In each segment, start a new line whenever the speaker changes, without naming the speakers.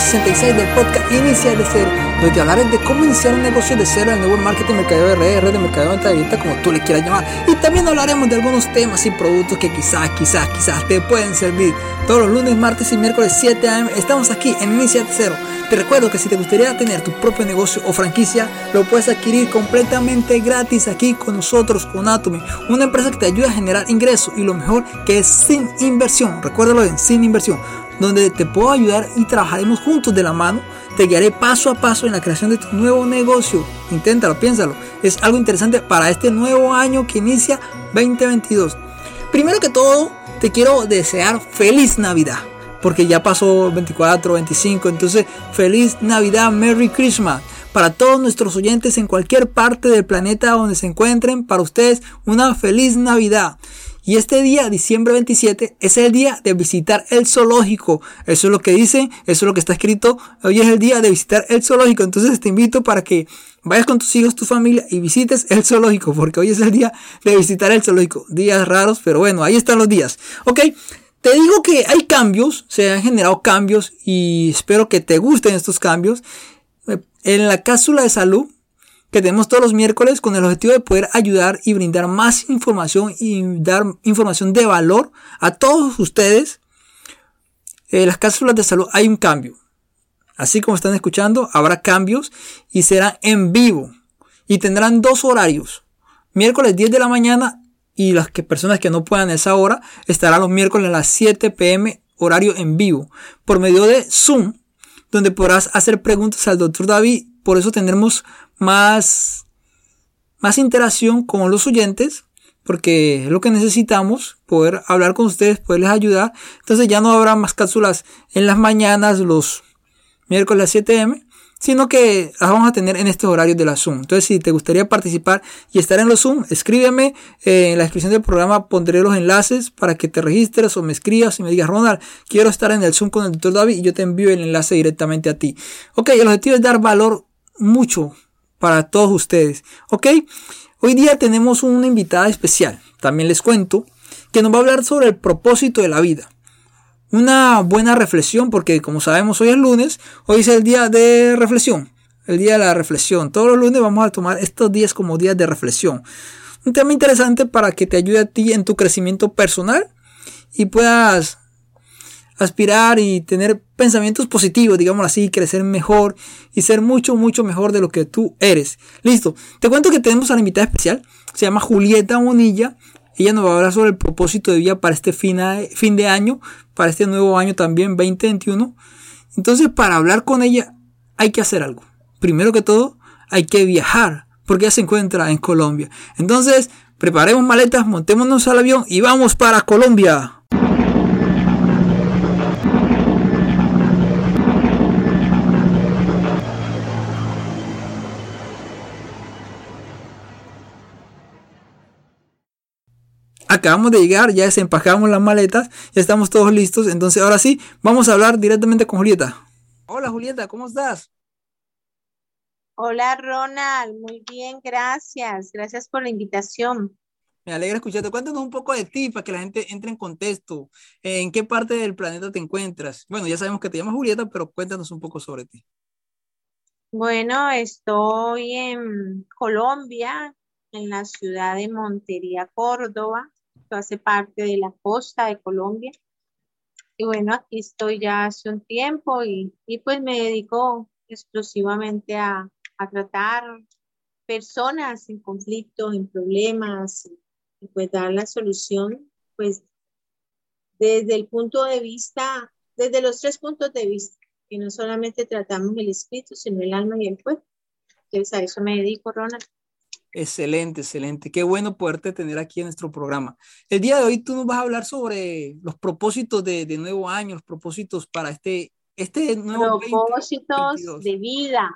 episodio número 66 del podcast Iniciar de Cero, donde te hablaré de cómo iniciar un negocio de cero en el nuevo marketing, mercadeo RR, de mercadeo de venta como tú le quieras llamar. Y también hablaremos de algunos temas y productos que quizás, quizás, quizás te pueden servir. Todos los lunes, martes y miércoles 7 am estamos aquí en Iniciar de Cero. Te recuerdo que si te gustaría tener tu propio negocio o franquicia, lo puedes adquirir completamente gratis aquí con nosotros, con Atomy, una empresa que te ayuda a generar ingresos y lo mejor que es sin inversión. Recuérdalo bien, sin inversión donde te puedo ayudar y trabajaremos juntos de la mano. Te guiaré paso a paso en la creación de tu nuevo negocio. Inténtalo, piénsalo. Es algo interesante para este nuevo año que inicia 2022. Primero que todo, te quiero desear feliz Navidad. Porque ya pasó 24, 25. Entonces, feliz Navidad, Merry Christmas. Para todos nuestros oyentes en cualquier parte del planeta donde se encuentren, para ustedes una feliz Navidad. Y este día, diciembre 27, es el día de visitar el zoológico. Eso es lo que dicen, eso es lo que está escrito. Hoy es el día de visitar el zoológico. Entonces te invito para que vayas con tus hijos, tu familia y visites el zoológico, porque hoy es el día de visitar el zoológico. Días raros, pero bueno, ahí están los días. Ok. Te digo que hay cambios, se han generado cambios y espero que te gusten estos cambios. En la cápsula de salud que tenemos todos los miércoles con el objetivo de poder ayudar y brindar más información y dar información de valor a todos ustedes. En las cápsulas de salud hay un cambio. Así como están escuchando, habrá cambios y serán en vivo. Y tendrán dos horarios. Miércoles 10 de la mañana y las que, personas que no puedan esa hora estarán los miércoles a las 7 pm horario en vivo por medio de Zoom donde podrás hacer preguntas al doctor David. Por eso tendremos más, más interacción con los oyentes, porque es lo que necesitamos, poder hablar con ustedes, poderles ayudar. Entonces ya no habrá más cápsulas en las mañanas, los miércoles a 7 am, sino que las vamos a tener en estos horarios de la Zoom. Entonces, si te gustaría participar y estar en los Zoom, escríbeme. Eh, en la descripción del programa pondré los enlaces para que te registres o me escribas y me digas, Ronald, quiero estar en el Zoom con el doctor David y yo te envío el enlace directamente a ti. Ok, el objetivo es dar valor mucho para todos ustedes. Ok, hoy día tenemos una invitada especial. También les cuento que nos va a hablar sobre el propósito de la vida una buena reflexión, porque como sabemos hoy es lunes, hoy es el día de reflexión, el día de la reflexión. Todos los lunes vamos a tomar estos días como días de reflexión. Un tema interesante para que te ayude a ti en tu crecimiento personal y puedas aspirar y tener pensamientos positivos, digamos así, crecer mejor y ser mucho, mucho mejor de lo que tú eres. Listo. Te cuento que tenemos a la invitada especial. Se llama Julieta Bonilla. Ella nos va a hablar sobre el propósito de vida para este fin de año, para este nuevo año también, 2021. Entonces, para hablar con ella hay que hacer algo. Primero que todo, hay que viajar, porque ella se encuentra en Colombia. Entonces, preparemos maletas, montémonos al avión y vamos para Colombia. Acabamos de llegar, ya desempajamos las maletas, ya estamos todos listos. Entonces, ahora sí, vamos a hablar directamente con Julieta. Hola Julieta, ¿cómo estás?
Hola Ronald, muy bien, gracias. Gracias por la invitación.
Me alegra escucharte. Cuéntanos un poco de ti para que la gente entre en contexto. ¿En qué parte del planeta te encuentras? Bueno, ya sabemos que te llamas Julieta, pero cuéntanos un poco sobre ti.
Bueno, estoy en Colombia, en la ciudad de Montería, Córdoba hace parte de la costa de Colombia. Y bueno, aquí estoy ya hace un tiempo y, pues me dedico exclusivamente a, tratar personas en conflicto, en problemas, y pues dar la solución, pues desde el punto de vista, desde los tres puntos de vista, que no solamente tratamos el espíritu, sino el alma y el cuerpo. Entonces a eso me dedico, Ronald.
Excelente, excelente. Qué bueno poderte tener aquí en nuestro programa. El día de hoy tú nos vas a hablar sobre los propósitos de, nuevo año, los propósitos para este, este nuevo
Propósitos de vida,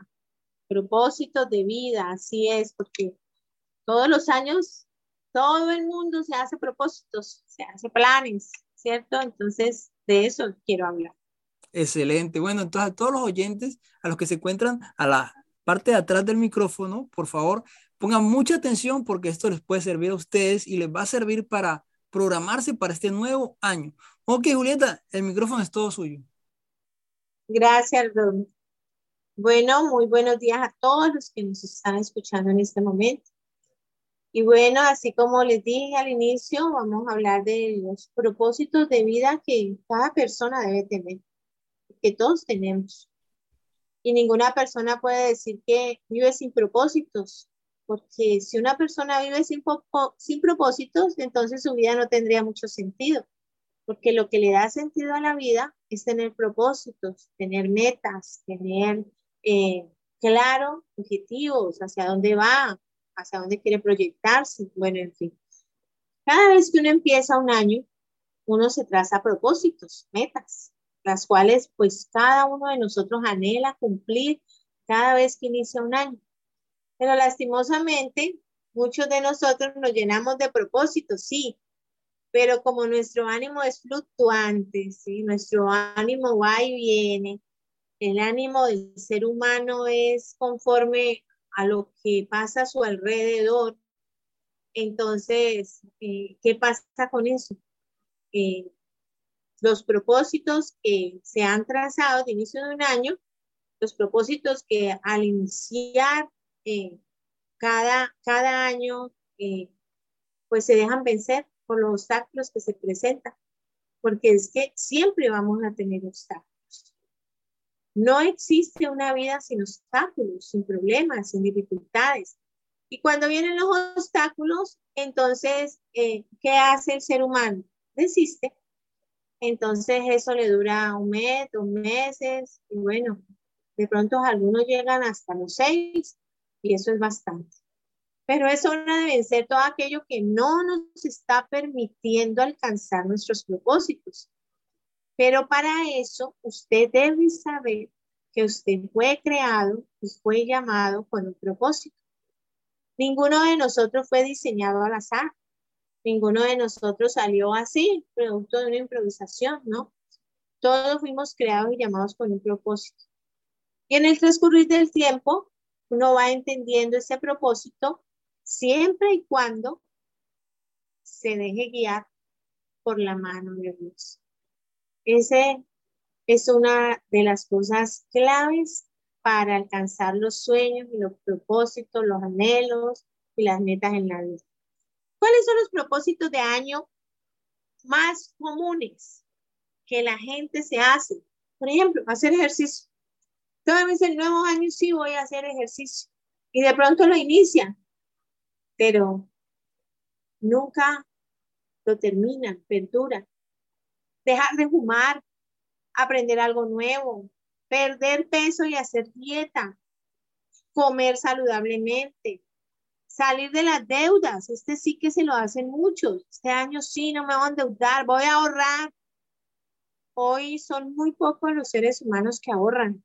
propósitos de vida, así es, porque todos los años todo el mundo se hace propósitos, se hace planes, ¿cierto? Entonces, de eso quiero hablar.
Excelente. Bueno, entonces a todos los oyentes, a los que se encuentran a la parte de atrás del micrófono, por favor, Pongan mucha atención porque esto les puede servir a ustedes y les va a servir para programarse para este nuevo año. Ok, Julieta, el micrófono es todo suyo.
Gracias, Ron. Bueno, muy buenos días a todos los que nos están escuchando en este momento. Y bueno, así como les dije al inicio, vamos a hablar de los propósitos de vida que cada persona debe tener, que todos tenemos. Y ninguna persona puede decir que vive sin propósitos, porque si una persona vive sin, sin propósitos, entonces su vida no tendría mucho sentido, porque lo que le da sentido a la vida es tener propósitos, tener metas, tener, eh, claro, objetivos, hacia dónde va, hacia dónde quiere proyectarse, bueno, en fin. Cada vez que uno empieza un año, uno se traza propósitos, metas, las cuales pues cada uno de nosotros anhela cumplir cada vez que inicia un año. Pero lastimosamente, muchos de nosotros nos llenamos de propósitos, sí, pero como nuestro ánimo es fluctuante, ¿sí? nuestro ánimo va y viene, el ánimo del ser humano es conforme a lo que pasa a su alrededor, entonces, eh, ¿qué pasa con eso? Eh, los propósitos que se han trazado de inicio de un año, los propósitos que al iniciar eh, cada, cada año, pues se dejan vencer por los obstáculos que se presentan, porque es que siempre vamos a tener obstáculos. No existe una vida sin obstáculos, sin problemas, sin dificultades. Y cuando vienen los obstáculos, entonces, eh, ¿qué hace el ser humano? Desiste. Entonces eso le dura un mes, dos meses, y bueno, de pronto algunos llegan hasta los seis, y eso es bastante. Pero es hora de vencer todo aquello que no nos está permitiendo alcanzar nuestros propósitos. Pero para eso usted debe saber que usted fue creado y fue llamado con un propósito. Ninguno de nosotros fue diseñado al azar. Ninguno de nosotros salió así, producto de una improvisación, ¿no? Todos fuimos creados y llamados con un propósito. Y en el transcurrir del tiempo, uno va entendiendo ese propósito siempre y cuando se deje guiar por la mano de Dios. Ese es una de las cosas claves para alcanzar los sueños y los propósitos, los anhelos y las metas en la vida. ¿Cuáles son los propósitos de año más comunes que la gente se hace? Por ejemplo, hacer ejercicio. Veces el nuevo año sí voy a hacer ejercicio y de pronto lo inician, pero nunca lo terminan, perduran dejar de fumar, aprender algo nuevo, perder peso y hacer dieta, comer saludablemente, salir de las deudas. Este sí que se lo hacen muchos. Este año sí, no me voy a endeudar, voy a ahorrar. Hoy son muy pocos los seres humanos que ahorran.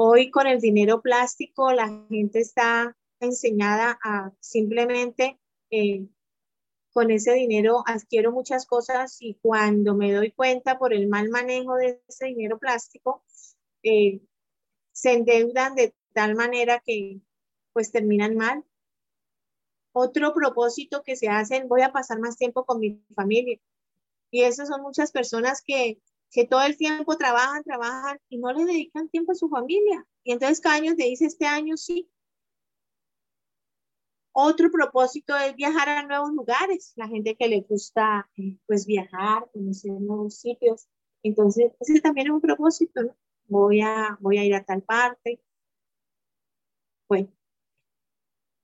Hoy con el dinero plástico la gente está enseñada a simplemente eh, con ese dinero adquiero muchas cosas y cuando me doy cuenta por el mal manejo de ese dinero plástico, eh, se endeudan de tal manera que pues terminan mal. Otro propósito que se hacen, voy a pasar más tiempo con mi familia. Y esas son muchas personas que, que todo el tiempo trabajan, trabajan y no le dedican tiempo a su familia. Y entonces cada año te dice, este año sí, otro propósito es viajar a nuevos lugares, la gente que le gusta eh, pues viajar, conocer nuevos sitios. Entonces, ese también es un propósito, ¿no? Voy a, voy a ir a tal parte. Bueno,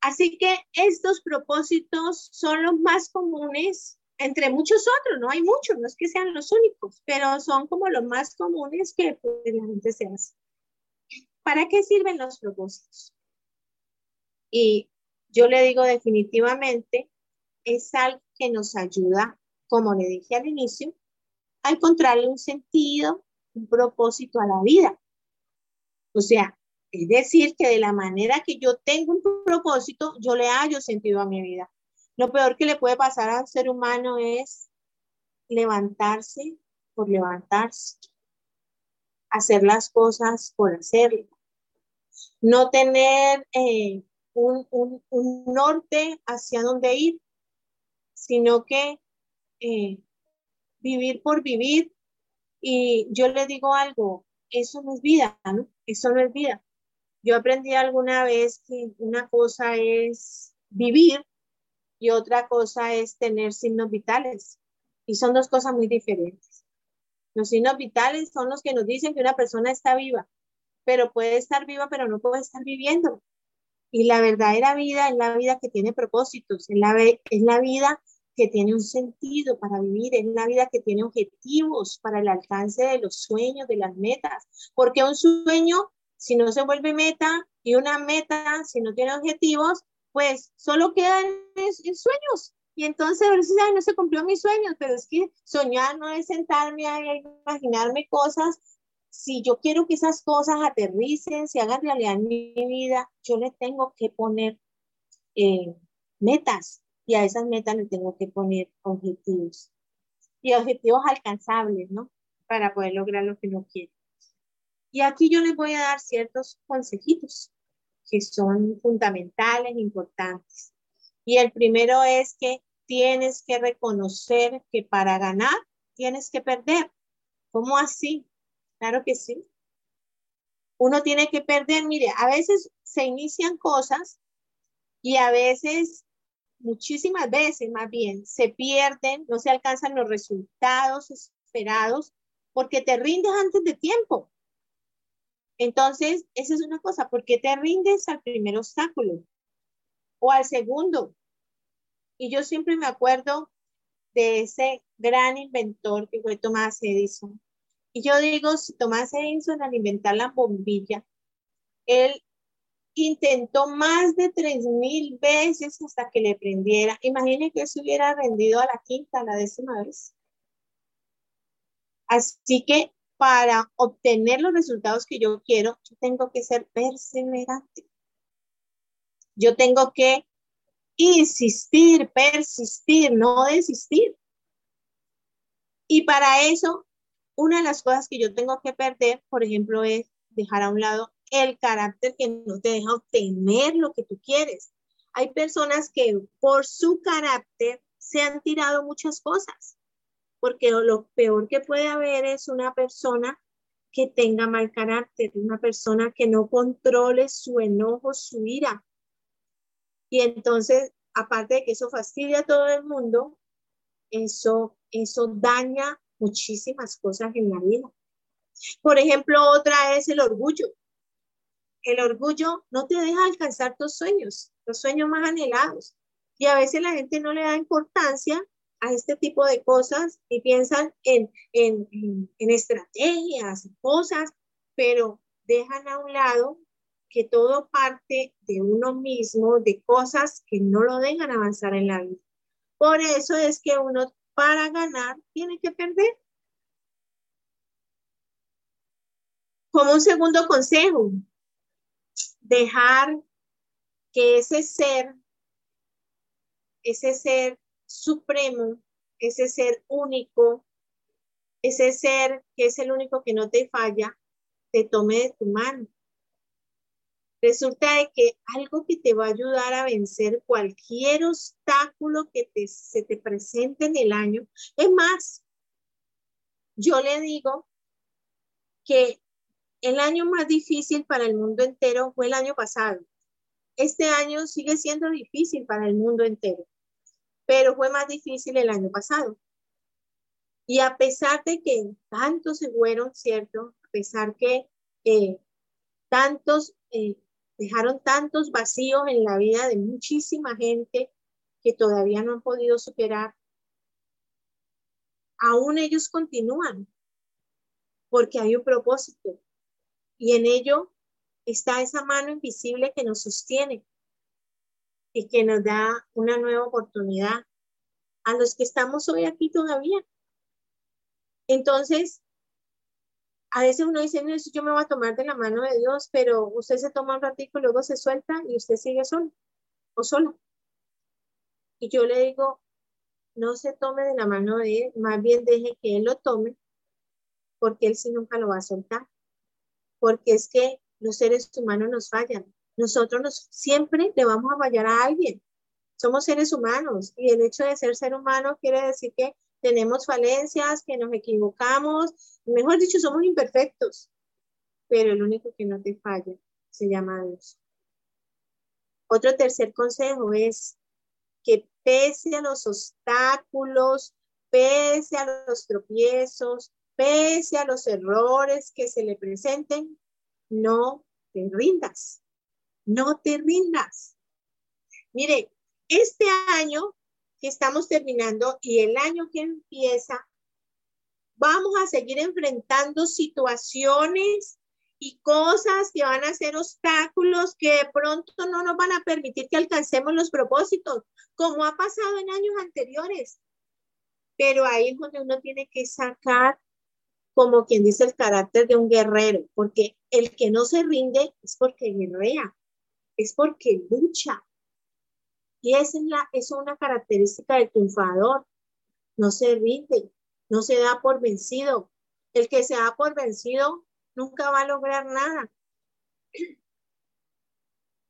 así que estos propósitos son los más comunes entre muchos otros, no hay muchos, no es que sean los únicos, pero son como los más comunes que pues, la gente se hace. ¿Para qué sirven los propósitos? Y yo le digo definitivamente, es algo que nos ayuda, como le dije al inicio, a encontrarle un sentido, un propósito a la vida. O sea, es decir, que de la manera que yo tengo un propósito, yo le hallo sentido a mi vida. Lo peor que le puede pasar al ser humano es levantarse por levantarse, hacer las cosas por hacerlo, no tener eh, un, norte hacia dónde ir, sino que eh, vivir por vivir. Y yo le digo algo, eso no es vida, ¿no? Eso no es vida. Yo aprendí alguna vez que una cosa es vivir y otra cosa es tener signos vitales. Y son dos cosas muy diferentes. Los signos vitales son los que nos dicen que una persona está viva, pero puede estar viva, pero no puede estar viviendo. Y la verdadera vida es la vida que tiene propósitos, es la, es la vida que tiene un sentido para vivir, es la vida que tiene objetivos para el alcance de los sueños, de las metas. Porque un sueño, si no se vuelve meta, y una meta, si no tiene objetivos, pues solo quedan en, sueños. Y entonces a veces, no se cumplió mis sueños, pero es que soñar no es sentarme a imaginarme cosas. Si yo quiero que esas cosas aterricen, se hagan realidad en mi vida, yo le tengo que poner eh, metas y a esas metas le tengo que poner objetivos. Y objetivos alcanzables, ¿no? Para poder lograr lo que uno quiere. Y aquí yo les voy a dar ciertos consejitos que son fundamentales, importantes. Y el primero es que tienes que reconocer que para ganar tienes que perder. ¿Cómo así? Claro que sí. Uno tiene que perder. Mire, a veces se inician cosas y a veces, muchísimas veces más bien, se pierden, no se alcanzan los resultados esperados porque te rindes antes de tiempo. Entonces, esa es una cosa, ¿por qué te rindes al primer obstáculo o al segundo? Y yo siempre me acuerdo de ese gran inventor que fue Tomás Edison. Y yo digo, si Tomás Edison al inventar la bombilla, él intentó más de tres mil veces hasta que le prendiera. Imagine que se hubiera rendido a la quinta, a la décima vez. Así que para obtener los resultados que yo quiero, yo tengo que ser perseverante. Yo tengo que insistir, persistir, no desistir. Y para eso, una de las cosas que yo tengo que perder, por ejemplo, es dejar a un lado el carácter que no te deja obtener lo que tú quieres. Hay personas que por su carácter se han tirado muchas cosas porque lo peor que puede haber es una persona que tenga mal carácter, una persona que no controle su enojo, su ira. Y entonces, aparte de que eso fastidia a todo el mundo, eso, eso daña muchísimas cosas en la vida. Por ejemplo, otra es el orgullo. El orgullo no te deja alcanzar tus sueños, los sueños más anhelados. Y a veces la gente no le da importancia a este tipo de cosas y piensan en, en, en, estrategias, cosas, pero dejan a un lado que todo parte de uno mismo, de cosas que no lo dejan avanzar en la vida. Por eso es que uno para ganar tiene que perder. Como un segundo consejo, dejar que ese ser, ese ser supremo, ese ser único, ese ser que es el único que no te falla, te tome de tu mano. Resulta de que algo que te va a ayudar a vencer cualquier obstáculo que te, se te presente en el año. Es más, yo le digo que el año más difícil para el mundo entero fue el año pasado. Este año sigue siendo difícil para el mundo entero pero fue más difícil el año pasado. Y a pesar de que tantos se fueron, ¿cierto? A pesar que eh, tantos eh, dejaron tantos vacíos en la vida de muchísima gente que todavía no han podido superar, aún ellos continúan porque hay un propósito y en ello está esa mano invisible que nos sostiene y que nos da una nueva oportunidad a los que estamos hoy aquí todavía. Entonces, a veces uno dice, no, yo me voy a tomar de la mano de Dios, pero usted se toma un ratito luego se suelta y usted sigue solo o solo. Y yo le digo, no se tome de la mano de Él, más bien deje que Él lo tome, porque Él sí nunca lo va a soltar. Porque es que los seres humanos nos fallan. Nosotros nos, siempre le vamos a fallar a alguien. Somos seres humanos y el hecho de ser ser humano quiere decir que tenemos falencias, que nos equivocamos, mejor dicho, somos imperfectos. pero el único que no te falla se llama Dios. Otro tercer consejo es que pese a los obstáculos, pese a los tropiezos, pese a los errores que se le presenten, no te rindas, no te rindas. Mire, este año que estamos terminando y el año que empieza, vamos a seguir enfrentando situaciones y cosas que van a ser obstáculos que de pronto no nos van a permitir que alcancemos los propósitos, como ha pasado en años anteriores. Pero ahí es donde uno tiene que sacar, como quien dice, el carácter de un guerrero, porque el que no se rinde es porque guerrea, es porque lucha. Y esa es, una característica del triunfador. No se rinde, no se da por vencido. El que se da por vencido nunca va a lograr nada.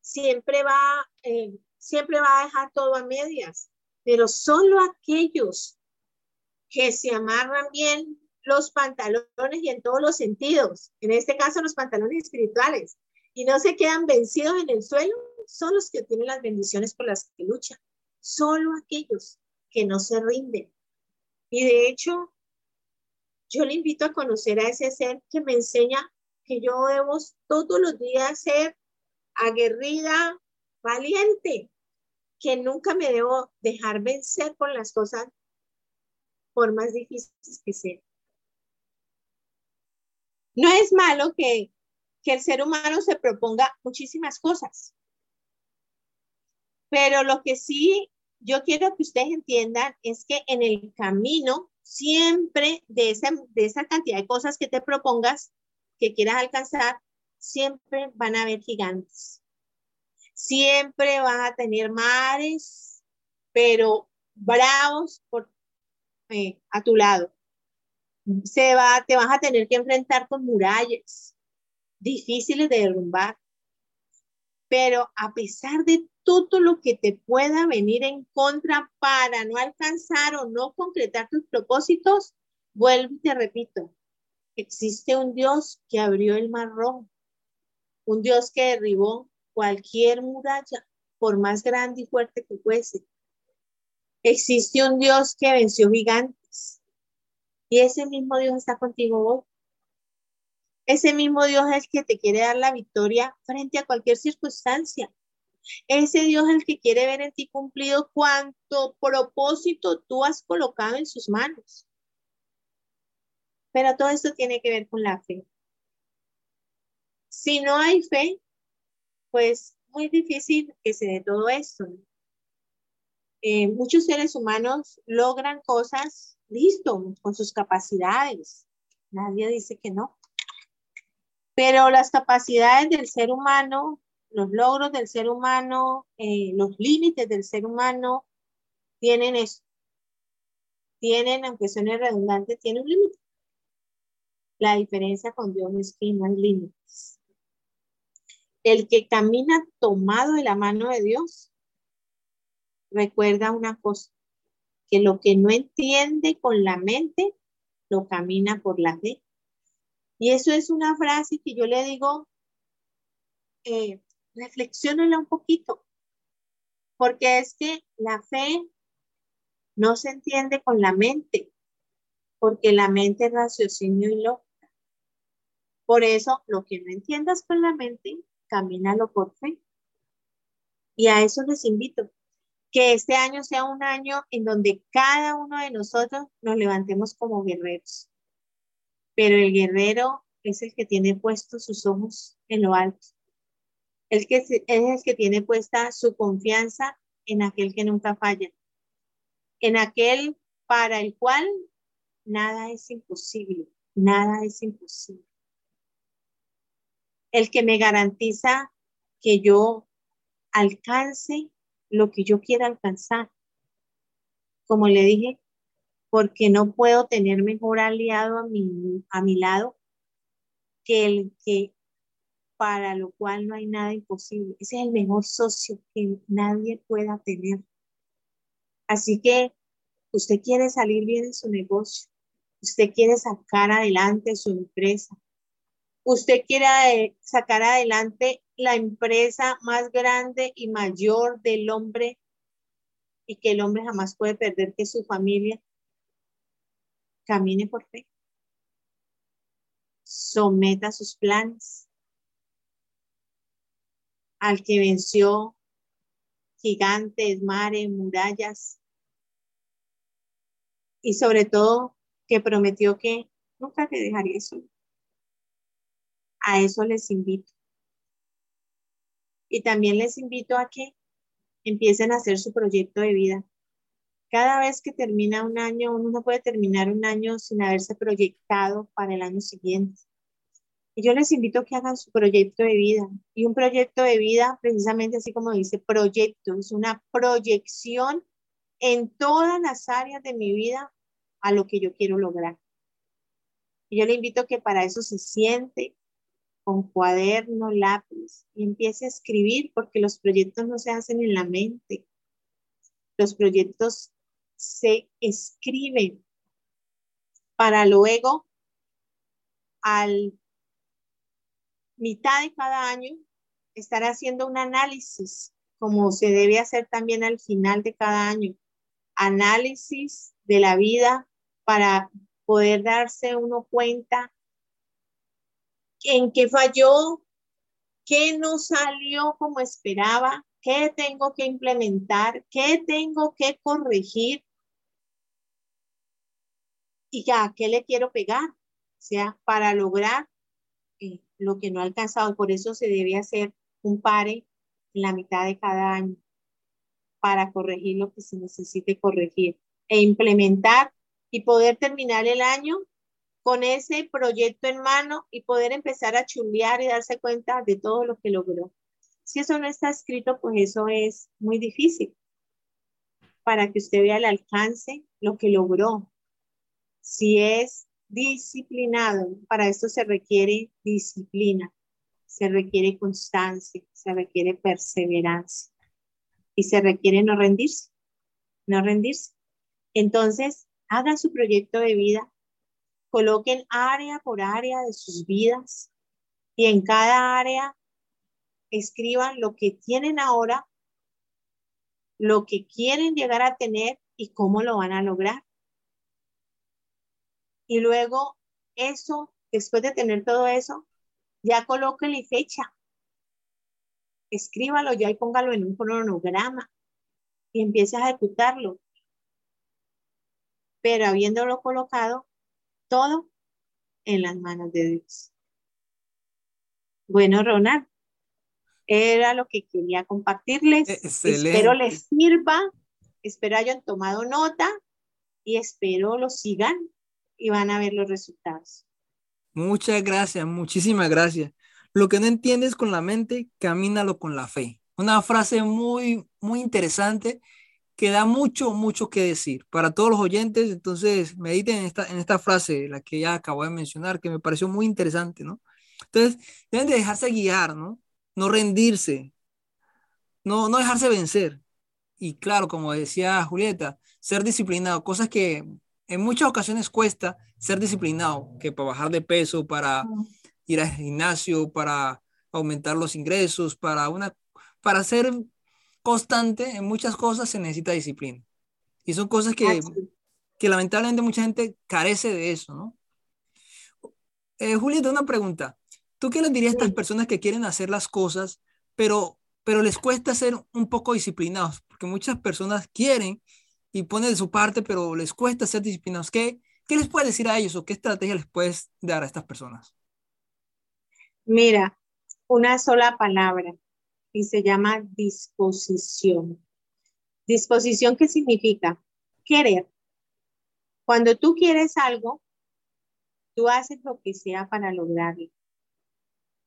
Siempre va, eh, siempre va a dejar todo a medias, pero solo aquellos que se amarran bien los pantalones y en todos los sentidos, en este caso los pantalones espirituales, y no se quedan vencidos en el suelo, son los que tienen las bendiciones por las que luchan. Solo aquellos que no se rinden. Y de hecho, yo le invito a conocer a ese ser que me enseña que yo debo todos los días ser aguerrida, valiente, que nunca me debo dejar vencer por las cosas, por más difíciles que sean. No es malo que, que el ser humano se proponga muchísimas cosas, pero lo que sí yo quiero que ustedes entiendan es que en el camino siempre de esa, de esa cantidad de cosas que te propongas, que quieras alcanzar, siempre van a haber gigantes. Siempre vas a tener mares, pero bravos por, eh, a tu lado. Se va, te vas a tener que enfrentar con murallas difíciles de derrumbar. Pero a pesar de todo lo que te pueda venir en contra para no alcanzar o no concretar tus propósitos, vuelvo y te repito, existe un Dios que abrió el mar rojo, un Dios que derribó cualquier muralla, por más grande y fuerte que fuese. Existe un Dios que venció gigantes. Y ese mismo Dios está contigo hoy. Ese mismo Dios es el que te quiere dar la victoria frente a cualquier circunstancia. Ese Dios es el que quiere ver en ti cumplido cuanto propósito tú has colocado en sus manos. Pero todo esto tiene que ver con la fe. Si no hay fe, pues muy difícil que se dé todo esto. Eh, muchos seres humanos logran cosas, listo, con sus capacidades. Nadie dice que no. Pero las capacidades del ser humano los logros del ser humano, eh, los límites del ser humano tienen eso. Tienen, aunque suene redundante, tienen un límite. La diferencia con Dios es que no hay límites. El que camina tomado de la mano de Dios, recuerda una cosa, que lo que no entiende con la mente, lo camina por la fe. Y eso es una frase que yo le digo, eh, reflexionenla un poquito, porque es que la fe no se entiende con la mente, porque la mente es raciocinio y lógica. Por eso, lo que no entiendas con la mente, camínalo por fe. Y a eso les invito, que este año sea un año en donde cada uno de nosotros nos levantemos como guerreros. Pero el guerrero es el que tiene puestos sus ojos en lo alto es, que, es el que tiene puesta su confianza en aquel que nunca falla, en aquel para el cual nada es imposible, nada es imposible. El que me garantiza que yo alcance lo que yo quiera alcanzar. Como le dije, porque no puedo tener mejor aliado a mi, a mi lado que el que para lo cual no hay nada imposible. Ese es el mejor socio que nadie pueda tener. Así que usted quiere salir bien en su negocio, usted quiere sacar adelante su empresa, usted quiere sacar adelante la empresa más grande y mayor del hombre y que el hombre jamás puede perder, que su familia, camine por fe. Someta sus planes al que venció gigantes, mares, murallas y sobre todo que prometió que nunca te dejaría solo. A eso les invito. Y también les invito a que empiecen a hacer su proyecto de vida. Cada vez que termina un año, uno no puede terminar un año sin haberse proyectado para el año siguiente. Y yo les invito a que hagan su proyecto de vida. Y un proyecto de vida, precisamente así como dice proyecto, es una proyección en todas las áreas de mi vida a lo que yo quiero lograr. Y yo le invito a que para eso se siente con cuaderno, lápiz y empiece a escribir porque los proyectos no se hacen en la mente. Los proyectos se escriben para luego al mitad de cada año estar haciendo un análisis como se debe hacer también al final de cada año. Análisis de la vida para poder darse uno cuenta en qué falló, qué no salió como esperaba, qué tengo que implementar, qué tengo que corregir y ya, qué le quiero pegar, o sea, para lograr eh, lo que no ha alcanzado. Por eso se debe hacer un pare en la mitad de cada año para corregir lo que se necesite corregir e implementar y poder terminar el año con ese proyecto en mano y poder empezar a chulear y darse cuenta de todo lo que logró. Si eso no está escrito, pues eso es muy difícil para que usted vea el alcance, lo que logró. Si es disciplinado, para esto se requiere disciplina, se requiere constancia, se requiere perseverancia y se requiere no rendirse, no rendirse. Entonces, hagan su proyecto de vida, coloquen área por área de sus vidas y en cada área escriban lo que tienen ahora, lo que quieren llegar a tener y cómo lo van a lograr. Y luego eso, después de tener todo eso, ya colóquenle fecha. Escríbalo ya y póngalo en un cronograma y empiece a ejecutarlo. Pero habiéndolo colocado, todo en las manos de Dios. Bueno, Ronald, era lo que quería compartirles. Espero les sirva, espero hayan tomado nota y espero lo sigan y van a ver los resultados.
Muchas gracias, muchísimas gracias. Lo que no entiendes con la mente, camínalo con la fe. Una frase muy, muy interesante que da mucho, mucho que decir para todos los oyentes. Entonces, mediten en esta, en esta frase, la que ya acabo de mencionar, que me pareció muy interesante, ¿no? Entonces, deben de dejarse guiar, ¿no? No rendirse, no, no dejarse vencer. Y claro, como decía Julieta, ser disciplinado, cosas que en muchas ocasiones cuesta ser disciplinado, que para bajar de peso, para ir al gimnasio, para aumentar los ingresos, para una, para ser constante en muchas cosas se necesita disciplina. Y son cosas que, que lamentablemente mucha gente carece de eso, ¿no? Eh, Julieta, una pregunta. ¿Tú qué les dirías a estas personas que quieren hacer las cosas, pero, pero les cuesta ser un poco disciplinados? Porque muchas personas quieren y ponen de su parte, pero les cuesta ser disciplinados. ¿Qué, qué les puedes decir a ellos o qué estrategia les puedes dar a estas personas?
Mira, una sola palabra, y se llama disposición. Disposición, ¿qué significa? Querer. Cuando tú quieres algo, tú haces lo que sea para lograrlo.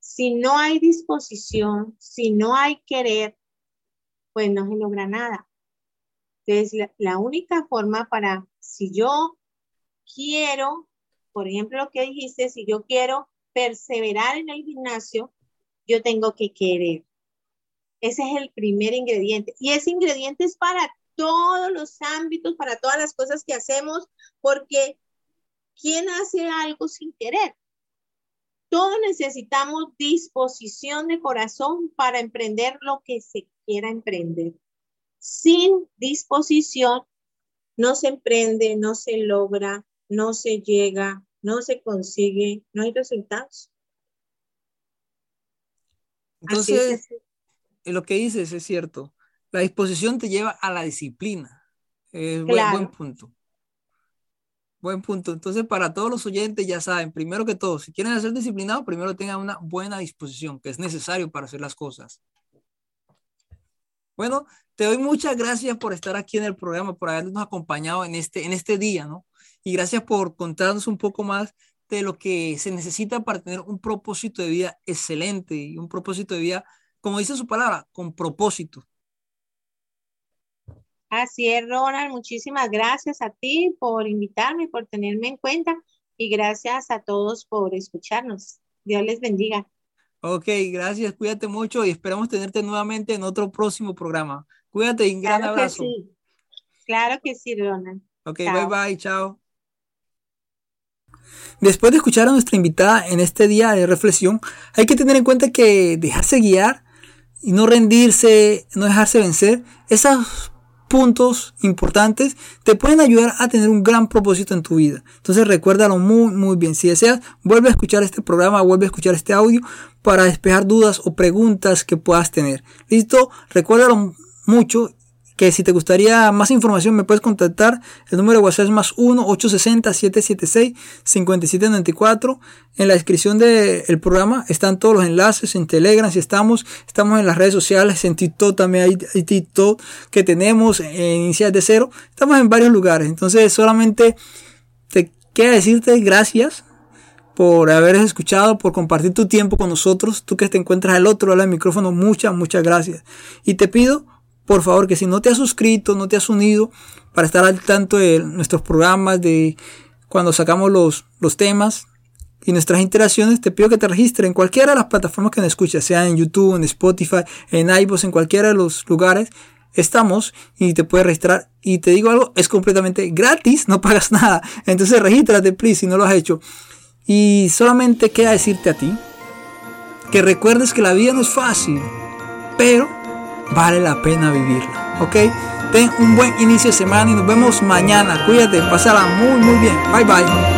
Si no hay disposición, si no hay querer, pues no se logra nada. Entonces, la, única forma para, si yo quiero, por ejemplo, lo que dijiste, si yo quiero perseverar en el gimnasio, yo tengo que querer. Ese es el primer ingrediente. Y ese ingrediente es para todos los ámbitos, para todas las cosas que hacemos, porque ¿quién hace algo sin querer? Todos necesitamos disposición de corazón para emprender lo que se quiera emprender. Sin disposición no se emprende, no se logra, no se llega, no se consigue, no hay resultados.
Entonces, lo que dices es cierto. La disposición te lleva a la disciplina. Es buen punto. Buen punto. Entonces, para todos los oyentes, ya saben, primero que todo, si quieren ser disciplinados, primero tengan una buena disposición, que es necesario para hacer las cosas. Bueno, te doy muchas gracias por estar aquí en el programa, por habernos acompañado en este, en este día, ¿no? Y gracias por contarnos un poco más de lo que se necesita para tener un propósito de vida excelente y un propósito de vida, como dice su palabra, con propósito.
Así es, Ronald. Muchísimas gracias a ti por invitarme, por tenerme en cuenta y gracias a todos por escucharnos. Dios les bendiga.
Ok, gracias. Cuídate mucho y esperamos tenerte nuevamente en otro próximo programa. Cuídate y un gran abrazo.
sí. Claro que sí, Ronald.
Ok, bye bye, chao. Después de escuchar a nuestra invitada en este día de reflexión, hay que tener en cuenta que dejarse guiar y no rendirse, no dejarse vencer, esas puntos importantes te pueden ayudar a tener un gran propósito en tu vida. Entonces recuérdalo muy, muy bien. Si deseas, vuelve a escuchar este programa, vuelve a escuchar este audio para despejar dudas o preguntas que puedas tener. Listo, recuérdalo mucho que si te gustaría más información me puedes contactar. El número de WhatsApp es más 1-860-776-5794. En la descripción del programa están todos los enlaces en Telegram. Si estamos, estamos en las redes sociales, en TikTok también hay, TikTok que tenemos en Inicial de Cero. Estamos en varios lugares. Entonces solamente te queda decirte gracias por haber escuchado, por compartir tu tiempo con nosotros. Tú que te encuentras al otro lado del micrófono, muchas, muchas gracias. Y te pido por favor, que si no te has suscrito, no te has unido para estar al tanto de nuestros programas, de cuando sacamos los, los temas y nuestras interacciones, te pido que te registres en cualquiera de las plataformas que nos escuches, sea en YouTube, en Spotify, en iVoox, en cualquiera de los lugares. Estamos y te puedes registrar. Y te digo algo, es completamente gratis, no pagas nada. Entonces regístrate, please, si no lo has hecho. Y solamente queda decirte a ti que recuerdes que la vida no es fácil, pero vale la pena vivirla. ¿Ok? Ten un buen inicio de semana y nos vemos mañana. Cuídate, pasará muy, muy bien. Bye, bye.